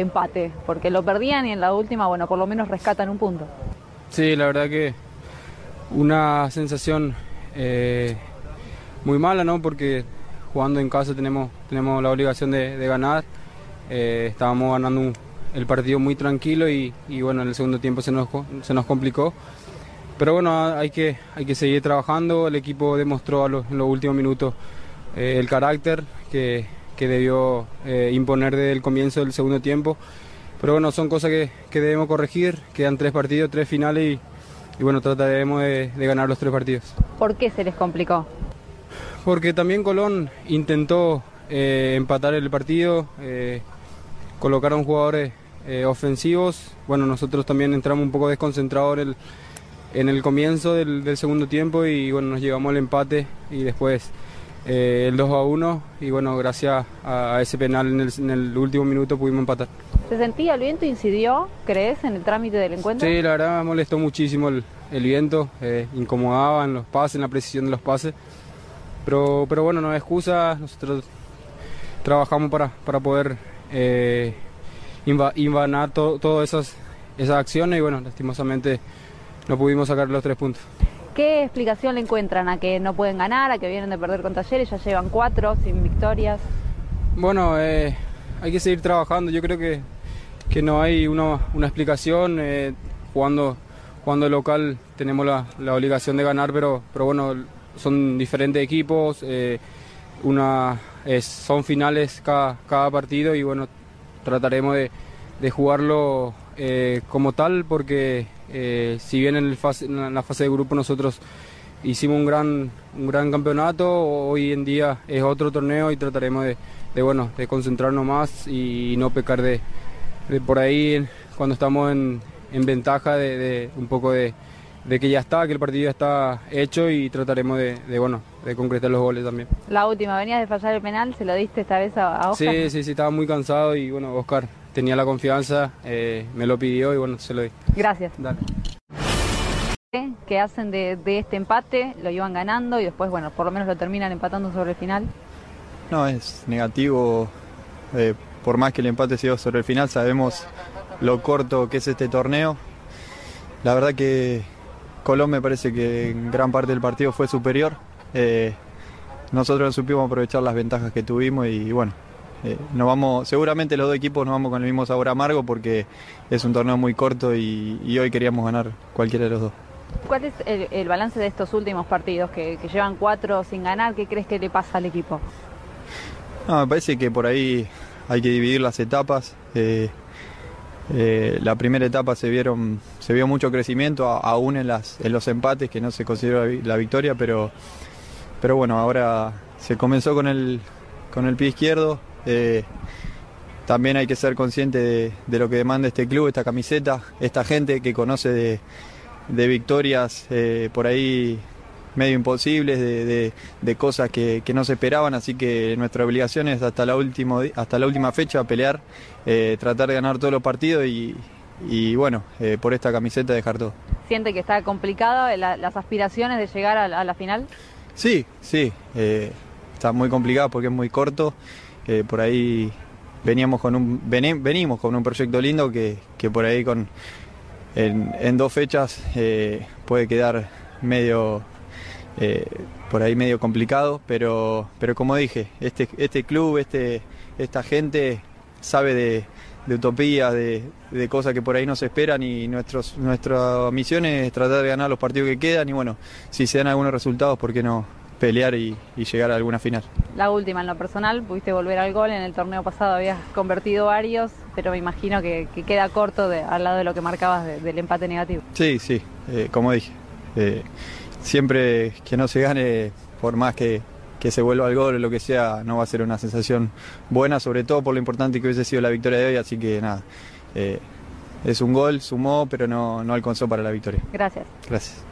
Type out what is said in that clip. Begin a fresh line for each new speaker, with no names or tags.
empate, porque lo perdían y en la última, bueno, por lo menos rescatan un punto.
Sí, la verdad que una sensación eh, muy mala, ¿no? Porque jugando en casa tenemos, tenemos la obligación de, ganar. Eh, estábamos ganando el partido muy tranquilo y, bueno, en el segundo tiempo se nos, se nos complicó. Pero bueno, hay que, hay que seguir trabajando. El equipo demostró en los últimos minutos eh, el carácter que, que debió eh, imponer desde el comienzo del segundo tiempo. Pero bueno, son cosas que, que debemos corregir. Quedan tres partidos, tres finales y, bueno, trataremos de, ganar los tres partidos.
¿Por qué se les complicó?
Porque también Colón intentó eh, empatar el partido, colocaron jugadores ofensivos. Bueno, nosotros también entramos un poco desconcentrados en el, en el comienzo del, del segundo tiempo y bueno, nos llevamos al empate y después eh, el 2 a 1 y bueno, gracias a, ese penal en el, último minuto pudimos empatar.
¿Se sentía el viento? ¿Incidió, crees, en el trámite del encuentro?
Sí, la verdad me molestó muchísimo el, viento, eh, incomodaba en los pases, en la precisión de los pases, pero, pero bueno, no hay excusa, nosotros trabajamos para, para poder eh, invanar todas esas, esas acciones y bueno, lastimosamente no pudimos sacar los tres puntos.
¿Qué explicación le encuentran a que no pueden ganar, a que vienen de perder con Talleres, ya llevan cuatro sin victorias?
Bueno, eh, hay que seguir trabajando. Yo creo que, que no hay una, una explicación. Eh, jugando, jugando local tenemos la, la, obligación de ganar, pero, pero bueno, son diferentes equipos. Eh, una, son finales cada, cada partido y bueno, trataremos de, de jugarlo como tal porque eh, si bien en, la fase de grupo nosotros hicimos un gran, un gran campeonato, hoy en día es otro torneo y trataremos de, bueno, de concentrarnos más y no pecar de, por ahí cuando estamos en, ventaja de, un poco de, que ya está, que el partido ya está hecho y trataremos de, bueno, de concretar los goles también.
La última, venías de fallar el penal, ¿se lo diste esta vez a, Oscar?
Sí, sí, sí, estaba muy cansado y bueno, Oscar tenía la confianza, eh, me lo pidió y bueno, se lo di.
Gracias. Dale. ¿Qué hacen de, este empate? Lo iban ganando y después, bueno, por lo menos lo terminan empatando sobre el final.
No, es negativo. Eh, por más que el empate sea sobre el final, sabemos lo corto que es este torneo. La verdad que Colón me parece que en gran parte del partido fue superior. Eh, nosotros no supimos aprovechar las ventajas que tuvimos y bueno, eh, vamos, seguramente los dos equipos nos vamos con el mismo sabor amargo porque es un torneo muy corto y, hoy queríamos ganar cualquiera de los dos.
¿Cuál es el, balance de estos últimos partidos que, llevan cuatro sin ganar? ¿Qué crees que le pasa al equipo?
me parece que por ahí hay que dividir las etapas. Eh, eh, la primera etapa se vieron se vio mucho crecimiento aún en las en los empates que no se consideró la, victoria pero pero bueno ahora se comenzó con el con el pie izquierdo eh, también hay que ser consciente de, lo que demanda este club, esta camiseta, esta gente que conoce de, victorias eh, por ahí medio imposibles, de, cosas que, no se esperaban, así que nuestra obligación es hasta la, último, hasta la última fecha pelear, eh, tratar de ganar todos los partidos y, bueno, por esta camiseta dejar todo.
¿Siente que está complicado las aspiraciones de llegar a, la final?
Sí, sí, está muy complicado porque es muy corto por ahí veníamos con un venimos con un proyecto lindo que, por ahí con en, dos fechas eh, puede quedar medio eh, por ahí medio complicado pero pero como dije este este club este esta gente sabe de, de utopías de, de, cosas que por ahí no se esperan y nuestros nuestra misión es tratar de ganar los partidos que quedan y bueno si se dan algunos resultados por qué no pelear y, llegar a alguna final.
La última, en lo personal, pudiste volver al gol, en el torneo pasado habías convertido varios, pero me imagino que, queda corto de, al lado de lo que marcabas del empate negativo.
Sí, sí, eh, como dije, eh, siempre que no se gane, por más que, se vuelva al gol o lo que sea, no va a ser una sensación buena, sobre todo por lo importante que hubiese sido la victoria de hoy, así que nada. Eh, es un gol, sumó, pero no, no alcanzó para la victoria.
Gracias.
Gracias.